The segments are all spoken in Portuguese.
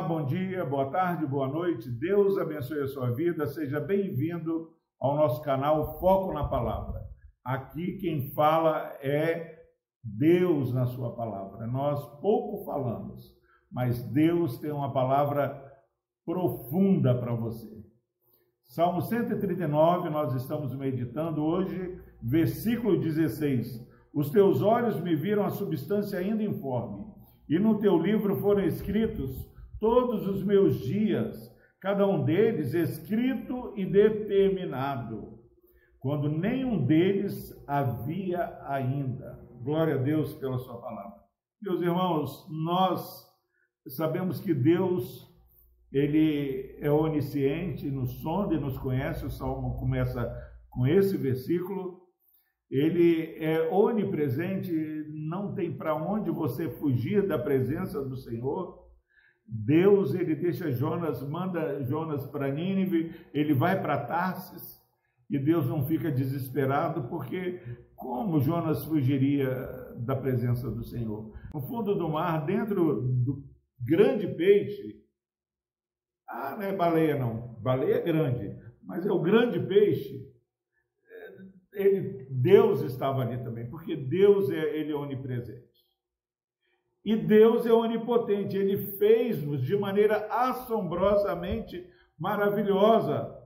Bom dia, boa tarde, boa noite. Deus abençoe a sua vida. Seja bem-vindo ao nosso canal Foco na Palavra. Aqui quem fala é Deus na sua palavra. Nós pouco falamos, mas Deus tem uma palavra profunda para você. Salmo 139, nós estamos meditando hoje, versículo 16. Os teus olhos me viram a substância ainda informe, e no teu livro foram escritos todos os meus dias, cada um deles escrito e determinado, quando nenhum deles havia ainda. Glória a Deus pela sua palavra. Meus irmãos, nós sabemos que Deus ele é onisciente, nos sonda e nos conhece. O Salmo começa com esse versículo. Ele é onipresente, não tem para onde você fugir da presença do Senhor. Deus, ele deixa Jonas, manda Jonas para Nínive, ele vai para Tarsis, e Deus não fica desesperado, porque como Jonas fugiria da presença do Senhor? No fundo do mar, dentro do grande peixe, ah, não é baleia não, baleia é grande, mas é o grande peixe, ele, Deus estava ali também, porque Deus é, ele é onipresente. E Deus é onipotente, ele fez-nos de maneira assombrosamente maravilhosa.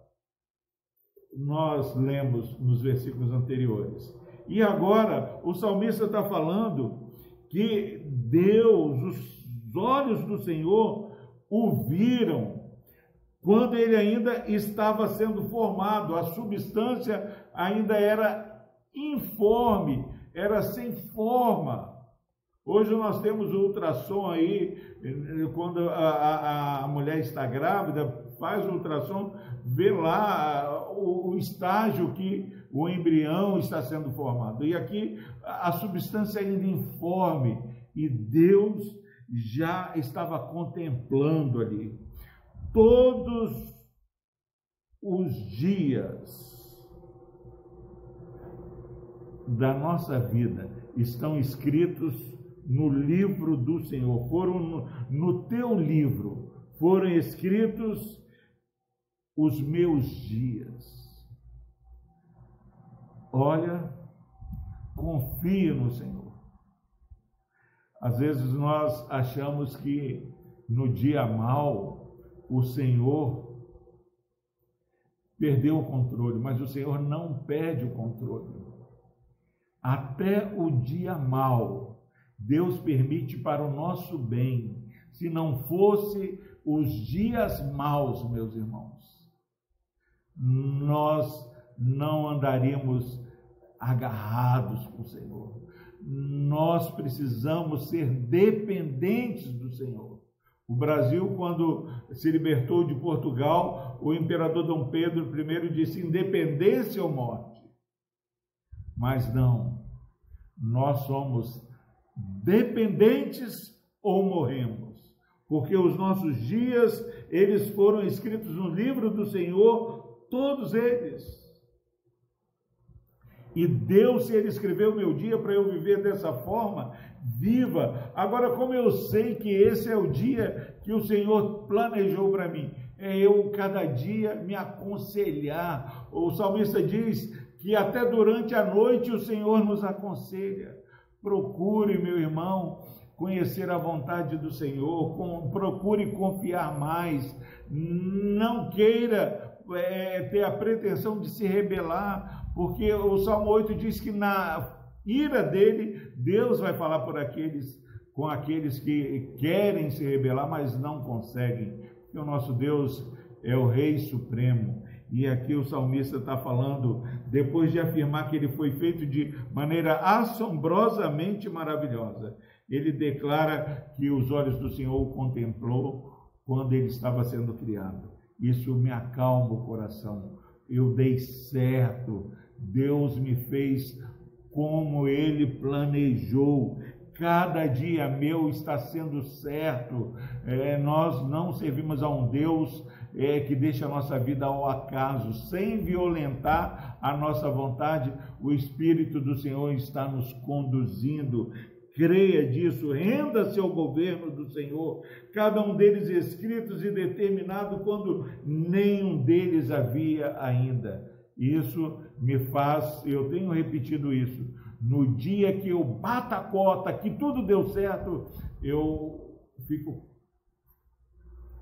Nós lemos nos versículos anteriores. E agora o salmista está falando que Deus, os olhos do Senhor, o viram quando ele ainda estava sendo formado, a substância ainda era informe, era sem forma. Hoje nós temos o ultrassom aí, quando a, a, a mulher está grávida, faz o ultrassom, vê lá o, o, estágio que o embrião está sendo formado. E aqui a substância ainda informe, e Deus já estava contemplando ali. Todos os dias da nossa vida estão escritos no livro do Senhor, foram no, no teu livro, foram escritos os meus dias. Olha, confia no Senhor. Às vezes nós achamos que no dia mal o Senhor perdeu o controle, mas o Senhor não perde o controle. Até o dia mal Deus permite para o nosso bem. Se não fosse os dias maus, meus irmãos, nós não andaríamos agarrados com o Senhor. Nós precisamos ser dependentes do Senhor. O Brasil, quando se libertou de Portugal, o imperador Dom Pedro I disse: independência ou morte. Mas não, nós somos dependentes ou morremos. Porque os nossos dias, eles foram escritos no livro do Senhor, todos eles. E Deus, se Ele escreveu meu dia para eu viver dessa forma, viva. Agora, como eu sei que esse é o dia que o Senhor planejou para mim, é eu cada dia me aconselhar. O salmista diz que até durante a noite o Senhor nos aconselha. Procure, meu irmão, conhecer a vontade do Senhor, com, procure confiar mais, não queira é, ter a pretensão de se rebelar, porque o Salmo 8 diz que na ira dele, Deus vai falar por aqueles, com aqueles que querem se rebelar, mas não conseguem, porque o nosso Deus é o Rei Supremo, e aqui o salmista está falando, depois de afirmar que ele foi feito de maneira assombrosamente maravilhosa, ele declara que os olhos do Senhor o contemplou quando ele estava sendo criado. Isso me acalma o coração. Eu dei certo. Deus me fez como ele planejou. Cada dia meu está sendo certo. É, nós não servimos a um Deus é, que deixa a nossa vida ao acaso, sem violentar a nossa vontade, o Espírito do Senhor está nos conduzindo. creia disso, renda-se ao governo do Senhor, cada um deles escritos e determinado quando nenhum deles havia ainda. Isso me faz, eu tenho repetido isso, no dia que eu bato a cota, que tudo deu certo, eu fico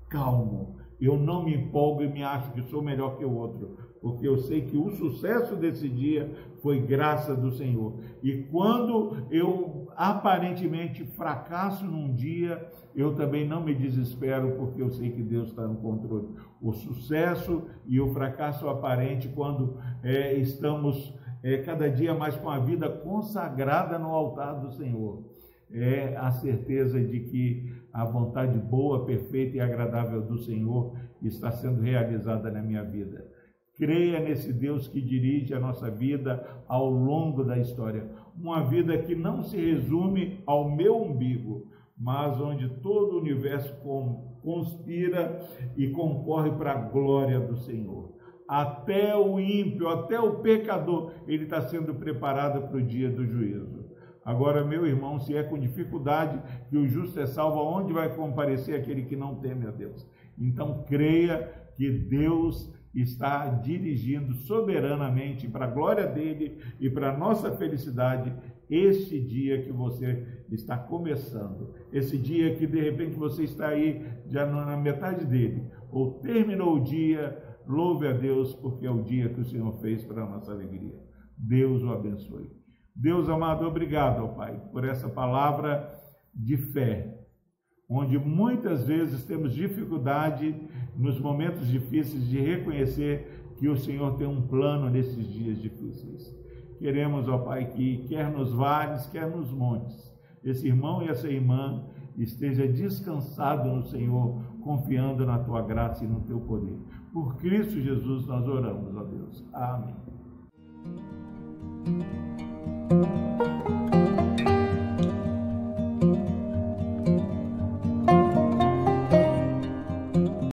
calmo, eu não me empolgo e me acho que sou melhor que o outro, porque eu sei que o sucesso desse dia foi graça do Senhor. E quando eu aparentemente fracasso num dia, eu também não me desespero, porque eu sei que Deus está no controle. O sucesso e o fracasso aparente, quando é, estamos é, cada dia mais com a vida consagrada no altar do Senhor, é a certeza de que a vontade boa, perfeita e agradável do Senhor está sendo realizada na minha vida. Creia nesse Deus que dirige a nossa vida ao longo da história. Uma vida que não se resume ao meu umbigo, mas onde todo o universo conspira e concorre para a glória do Senhor. Até o ímpio, até o pecador, ele está sendo preparado para o dia do juízo. Agora, meu irmão, se é com dificuldade que o justo é salvo, aonde vai comparecer aquele que não teme a Deus? Então, creia que Deus está dirigindo soberanamente para a glória dele e para a nossa felicidade este dia que você está começando, esse dia que de repente você está aí já na metade dele, ou terminou o dia, louve a Deus, porque é o dia que o Senhor fez para a nossa alegria. Deus o abençoe. Deus amado, obrigado, Pai, por essa palavra de fé, onde muitas vezes temos dificuldade nos momentos difíceis de reconhecer que o Senhor tem um plano nesses dias difíceis. Queremos, ó Pai, que quer nos vales, quer nos montes, esse irmão e essa irmã esteja descansado no Senhor, confiando na tua graça e no teu poder. Por Cristo Jesus nós oramos, ó Deus. Amém.